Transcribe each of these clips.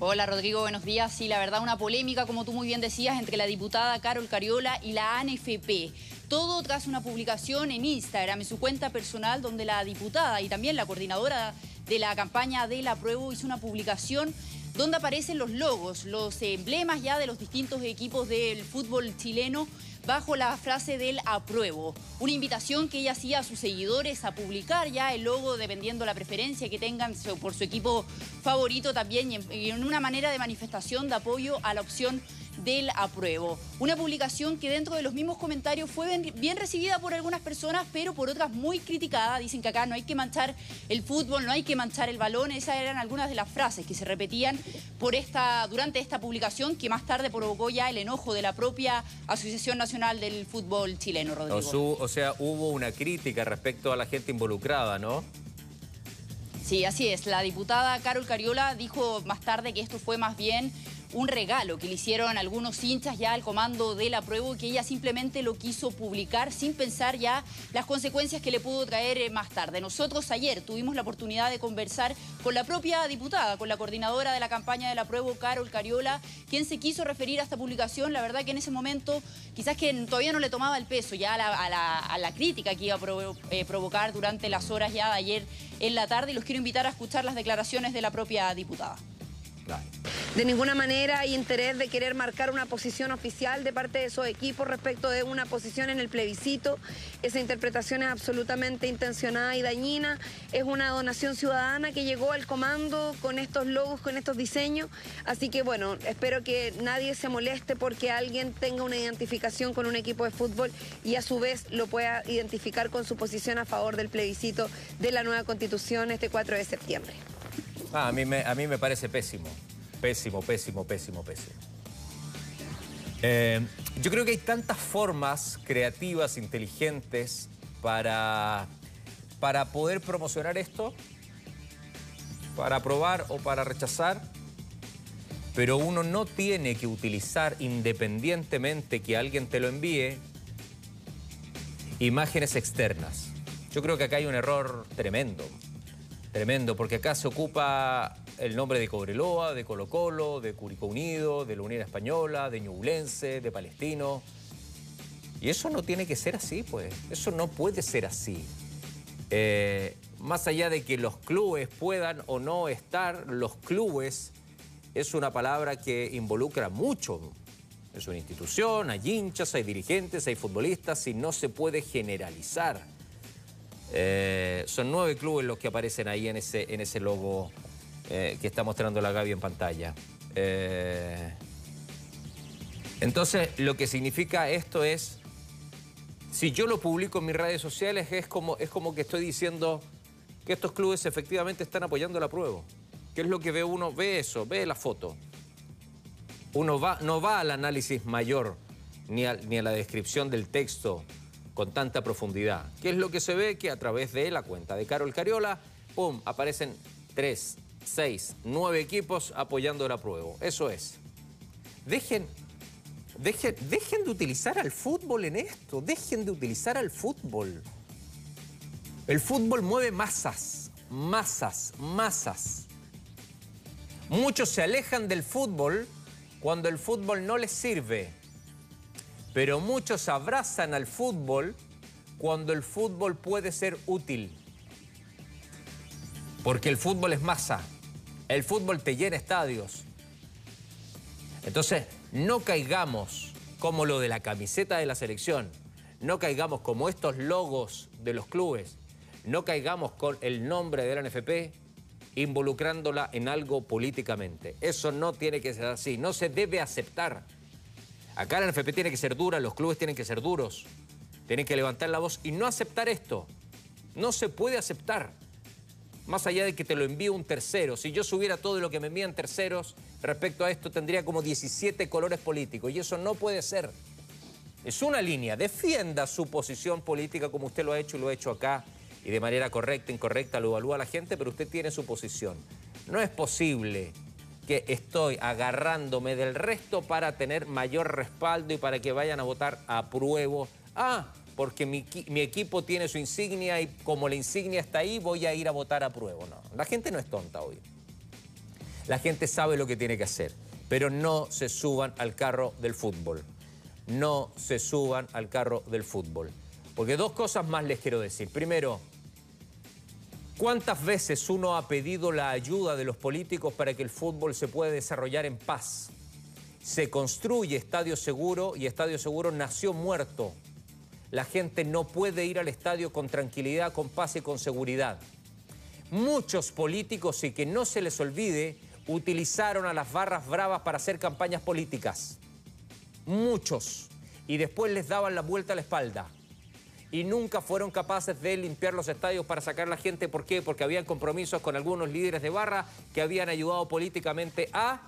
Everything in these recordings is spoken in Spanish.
Hola Rodrigo, buenos días. Sí, la verdad una polémica, como tú muy bien decías, entre la diputada Carol Cariola y la ANFP. Todo tras una publicación en Instagram, en su cuenta personal, donde la diputada y también la coordinadora de la campaña del apruebo hizo una publicación donde aparecen los logos, los emblemas ya de los distintos equipos del fútbol chileno bajo la frase del apruebo. Una invitación que ella hacía a sus seguidores a publicar ya el logo dependiendo la preferencia que tengan por su equipo favorito también y en una manera de manifestación de apoyo a la opción del apruebo. Una publicación que dentro de los mismos comentarios fue bien, recibida por algunas personas, pero por otras muy criticada. Dicen que acá no hay que manchar el fútbol, no hay que manchar el balón. Esas eran algunas de las frases que se repetían por esta, durante esta publicación que más tarde provocó ya el enojo de la propia Asociación Nacional del Fútbol Chileno, Rodrigo. O, sea, hubo una crítica respecto a la gente involucrada, ¿no? Sí, así es. La diputada Carol Cariola dijo más tarde que esto fue más bien un regalo que le hicieron algunos hinchas ya al comando de la prueba que ella simplemente lo quiso publicar sin pensar ya las consecuencias que le pudo traer eh, más tarde. Nosotros ayer tuvimos la oportunidad de conversar con la propia diputada, con la coordinadora de la campaña de la prueba, Carol Cariola, quien se quiso referir a esta publicación. La verdad que en ese momento quizás que todavía no le tomaba el peso ya a la, crítica que iba a eh, provocar durante las horas ya de ayer en la tarde y los quiero invitar a escuchar las declaraciones de la propia diputada. De ninguna manera hay interés de querer marcar una posición oficial de parte de esos equipos respecto de una posición en el plebiscito. Esa interpretación es absolutamente intencionada y dañina. Es una donación ciudadana que llegó al comando con estos logos, con estos diseños. Así que bueno, espero que nadie se moleste porque alguien tenga una identificación con un equipo de fútbol y a su vez lo pueda identificar con su posición a favor del plebiscito de la nueva constitución este 4 de septiembre. Ah, a, mí me, a mí me parece pésimo. Pésimo, pésimo, pésimo, pésimo. Eh, yo creo que hay tantas formas creativas, inteligentes, para, para poder promocionar esto, para aprobar o para rechazar, pero uno no tiene que utilizar independientemente que alguien te lo envíe imágenes externas. Yo creo que acá hay un error tremendo. Tremendo, porque acá se ocupa el nombre de Cobreloa, de Colo Colo, de Curicó Unido, de la Unión Española, de Ñublense, de Palestino. Y eso no tiene que ser así, pues. Eso no puede ser así. Eh, más allá de que los clubes puedan o no estar, los clubes es una palabra que involucra mucho. Es una institución, hay hinchas, hay dirigentes, hay futbolistas y no se puede generalizar. Eh, son nueve clubes los que aparecen ahí en ese, en ese logo eh, que está mostrando la Gaby en pantalla. Eh, entonces, lo que significa esto es, si yo lo publico en mis redes sociales, es como, es como que estoy diciendo que estos clubes efectivamente están apoyando la prueba. ¿Qué es lo que ve uno? Ve eso, ve la foto. Uno va, no va al análisis mayor ni ni a la descripción del texto con tanta profundidad. ¿Qué es lo que se ve? Que a través de la cuenta de Carol Cariola, ¡pum!, aparecen tres, seis, nueve equipos apoyando la prueba. Eso es. Dejen, dejen, dejen de utilizar al fútbol en esto, dejen de utilizar al fútbol. El fútbol mueve masas, masas, masas. Muchos se alejan del fútbol cuando el fútbol no les sirve pero muchos abrazan al fútbol cuando el fútbol puede ser útil. Porque el fútbol es masa, el fútbol te llena estadios. Entonces, no caigamos como lo de la camiseta de la selección, no caigamos como estos logos de los clubes, no caigamos con el nombre de la NFP involucrándola en algo políticamente. Eso no tiene que ser así, no se debe aceptar. Acá la NFP tiene que ser dura, los clubes tienen que ser duros, tienen que levantar la voz y no aceptar esto. No se puede aceptar. Más allá de que te lo envíe un tercero. Si yo subiera todo lo que me envían terceros respecto a esto, tendría como 17 colores políticos. Y eso no puede ser. Es una línea. Defienda su posición política como usted lo ha hecho y lo ha hecho acá. Y de manera correcta, incorrecta, lo evalúa la gente, pero usted tiene su posición. No es posible que estoy agarrándome del resto para tener mayor respaldo y para que vayan a votar a pruebo. Ah, porque mi, equipo tiene su insignia y como la insignia está ahí, voy a ir a votar a pruebo. No, la gente no es tonta hoy. La gente sabe lo que tiene que hacer, pero no se suban al carro del fútbol. No se suban al carro del fútbol. Porque dos cosas más les quiero decir. Primero, ¿cuántas veces uno ha pedido la ayuda de los políticos para que el fútbol se pueda desarrollar en paz? Se construye Estadio Seguro y Estadio Seguro nació muerto. La gente no puede ir al estadio con tranquilidad, con paz y con seguridad. Muchos políticos, y que no se les olvide, utilizaron a las barras bravas para hacer campañas políticas. Muchos. Y después les daban la vuelta a la espalda. Y nunca fueron capaces de limpiar los estadios para sacar a la gente. ¿Por qué? Porque habían compromisos con algunos líderes de barra que habían ayudado políticamente a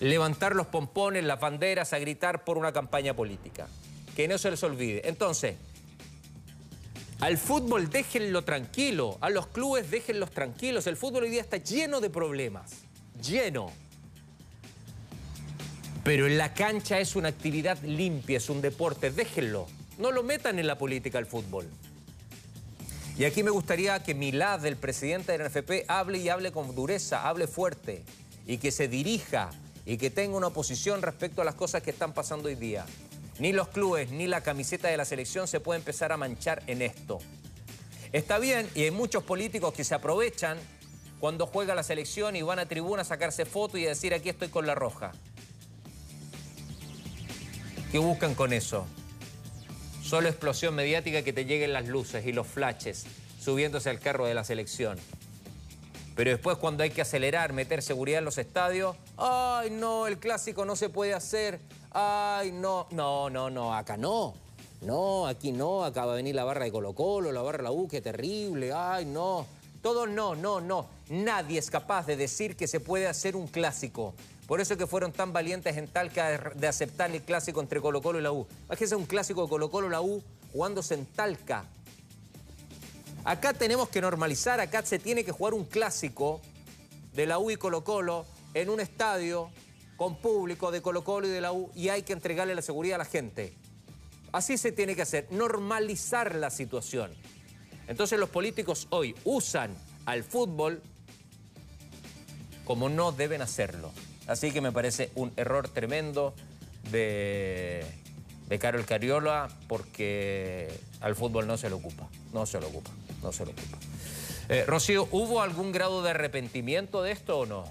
levantar los pompones, las banderas, a gritar por una campaña política. Que no se les olvide. Entonces, al fútbol déjenlo tranquilo, a los clubes déjenlos tranquilos. El fútbol hoy día está lleno de problemas, lleno. Pero en la cancha es una actividad limpia, es un deporte, déjenlo. No lo metan en la política al fútbol. Y aquí me gustaría que Milad, el presidente del NFP, hable y hable con dureza, hable fuerte y que se dirija y que tenga una posición respecto a las cosas que están pasando hoy día. Ni los clubes ni la camiseta de la selección se puede empezar a manchar en esto. Está bien, y hay muchos políticos que se aprovechan cuando juega la selección y van a tribuna a sacarse fotos y a decir aquí estoy con la roja. ¿Qué buscan con eso? Solo explosión mediática que te lleguen las luces y los flashes subiéndose al carro de la selección. Pero después cuando hay que acelerar, meter seguridad en los estadios, ay no, el clásico no se puede hacer, ay no, no, no, no, acá no. No, aquí no, acá va a venir la barra de Colo Colo, la barra de la U, qué terrible, ay no. Todo no, no, no. Nadie es capaz de decir que se puede hacer un clásico. Por eso es que fueron tan valientes en Talca de aceptar el clásico entre Colo Colo y la U. Imagínense un clásico de Colo Colo y la U jugándose en Talca, Acá tenemos que normalizar, acá se tiene que jugar un clásico de la U y Colo Colo en un estadio con público de Colo Colo y de la U y hay que entregarle la seguridad a la gente. Así se tiene que hacer, normalizar la situación. Entonces los políticos hoy usan al fútbol como no deben hacerlo. Así que me parece un error tremendo de, de Carol Cariola porque al fútbol no se lo ocupa, no se lo ocupa no se lo ocupa. Eh, Rocío, ¿hubo algún grado de arrepentimiento de esto o no?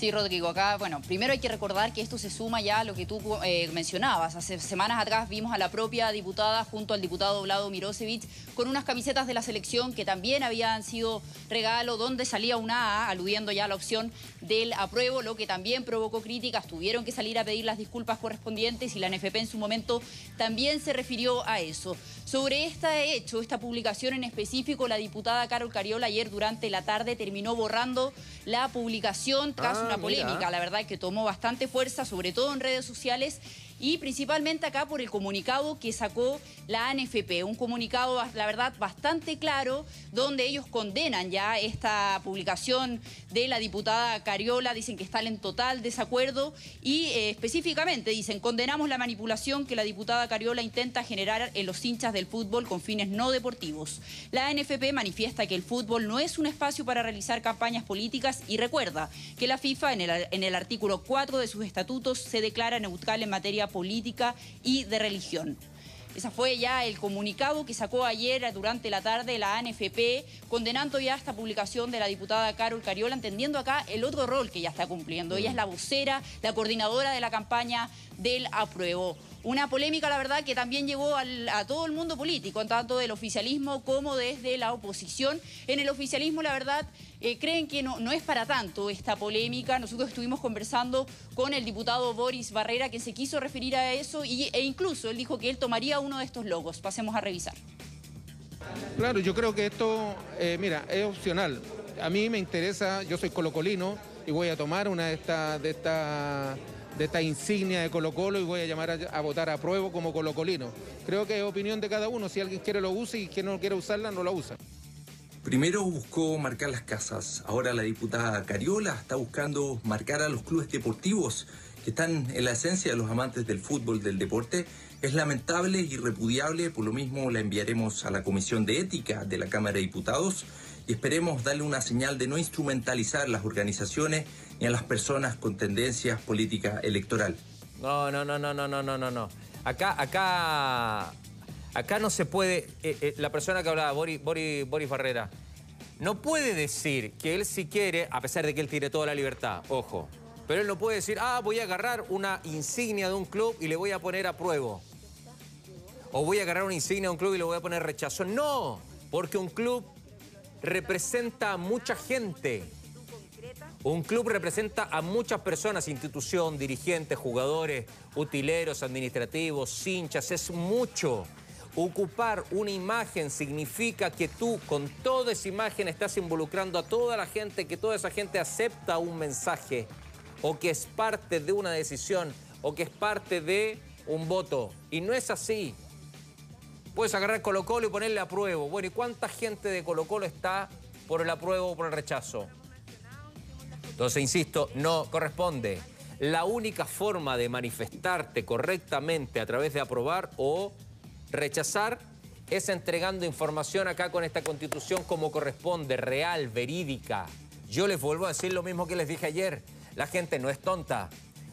Sí, Rodrigo, acá, bueno, primero hay que recordar que esto se suma ya a lo que tú eh, mencionabas. Hace semanas atrás vimos a la propia diputada junto al diputado Vlado Mirosevich con unas camisetas de la selección que también habían sido regalo, donde salía una A, aludiendo ya a la opción del apruebo, lo que también provocó críticas. Tuvieron que salir a pedir las disculpas correspondientes y la NFP en su momento también se refirió a eso. Sobre este hecho, esta publicación en específico, la diputada Carol Cariola ayer durante la tarde terminó borrando la publicación tras ah, una polémica, la verdad que tomó bastante fuerza, sobre todo en redes sociales y principalmente acá por el comunicado que sacó la ANFP, un comunicado, la verdad, bastante claro, donde ellos condenan ya esta publicación de la diputada Cariola, dicen que están en total desacuerdo y eh, específicamente dicen, condenamos la manipulación que la diputada Cariola intenta generar en los hinchas del fútbol con fines no deportivos. La ANFP manifiesta que el fútbol no es un espacio para realizar campañas políticas y recuerda que la FIFA en el, artículo 4 de sus estatutos se declara neutral en materia política y de religión. Ese fue ya el comunicado que sacó ayer durante la tarde la ANFP, condenando ya esta publicación de la diputada Carol Cariola, entendiendo acá el otro rol que ya está cumpliendo. Ella es la vocera, la coordinadora de la campaña del apruebo. Una polémica, la verdad, que también llegó a todo el mundo político, tanto del oficialismo como desde la oposición. En el oficialismo, la verdad, eh, creen que no, no es para tanto esta polémica. Nosotros estuvimos conversando con el diputado Boris Barrera, que se quiso referir a eso y, e incluso él dijo que él tomaría uno de estos logos. Pasemos a revisar. Claro, yo creo que esto, eh, mira, es opcional. A mí me interesa, yo soy colocolino y voy a tomar una de estas... De esta de esta insignia de Colo Colo y voy a llamar a, votar a prueba como colocolino. Creo que es opinión de cada uno, si alguien quiere lo use y quien no quiere usarla no la usa. Primero buscó marcar las casas, ahora la diputada Cariola está buscando marcar a los clubes deportivos que están en la esencia de los amantes del fútbol, del deporte. Es lamentable y repudiable, por lo mismo la enviaremos a la Comisión de Ética de la Cámara de Diputados y esperemos darle una señal de no instrumentalizar las organizaciones ni a las personas con tendencias políticas electoral. No, no, no, no, no, no, no, no. Acá, acá, acá no se puede. Eh, eh, la persona que hablaba, Boris, Barrera, no puede decir que él si quiere, a pesar de que él tiene toda la libertad, ojo, pero él no puede decir, ah, voy a agarrar una insignia de un club y le voy a poner a prueba. O voy a agarrar una insignia de un club y le voy a poner rechazo. No, porque un club representa a mucha gente. Un club representa a muchas personas, institución, dirigentes, jugadores, utileros, administrativos, hinchas, es mucho. Ocupar una imagen significa que tú con toda esa imagen estás involucrando a toda la gente, que toda esa gente acepta un mensaje o que es parte de una decisión o que es parte de un voto. Y no es así. Puedes agarrar Colo Colo y ponerle apruebo. Bueno, ¿y cuánta gente de Colo Colo está por el apruebo o por el rechazo? Entonces, insisto, no corresponde. La única forma de manifestarte correctamente a través de aprobar o rechazar es entregando información acá con esta constitución como corresponde, real, verídica. Yo les vuelvo a decir lo mismo que les dije ayer. La gente no es tonta.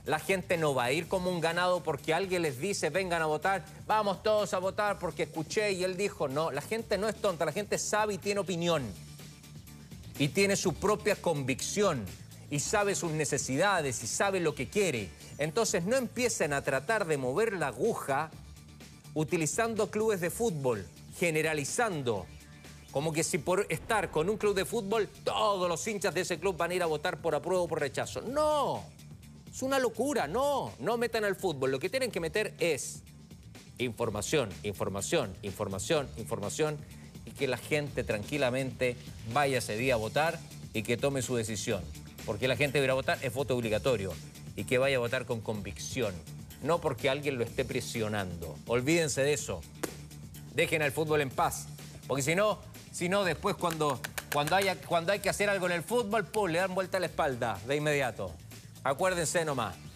La gente no va a ir como un ganado porque alguien les dice vengan a votar, vamos todos a votar porque escuché y él dijo, no, la gente no es tonta, la gente sabe y tiene opinión y tiene su propia convicción y sabe sus necesidades y sabe lo que quiere. Entonces no empiecen a tratar de mover la aguja utilizando clubes de fútbol, generalizando, como que si por estar con un club de fútbol todos los hinchas de ese club van a ir a votar por apruebo o por rechazo. No, es una locura, no, no metan al fútbol. Lo que tienen que meter es información, información, información, información y que la gente tranquilamente vaya ese día a votar y que tome su decisión. Porque la gente va a votar es voto obligatorio y que vaya a votar con convicción, no porque alguien lo esté presionando. Olvídense de eso. Dejen al fútbol en paz, porque si no, si no después cuando, cuando, haya, cuando hay que hacer algo en el fútbol, ¡pum! le dan vuelta a la espalda de inmediato. Acuérdense nomás.